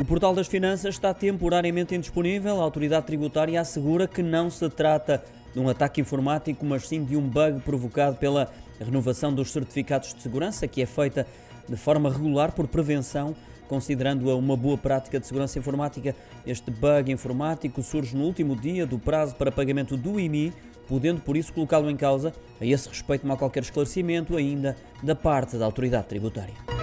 O Portal das Finanças está temporariamente indisponível. A autoridade tributária assegura que não se trata de um ataque informático, mas sim de um bug provocado pela renovação dos certificados de segurança, que é feita de forma regular por prevenção, considerando-a uma boa prática de segurança informática. Este bug informático surge no último dia do prazo para pagamento do IMI, podendo por isso colocá-lo em causa. A esse respeito, não há qualquer esclarecimento ainda da parte da autoridade tributária.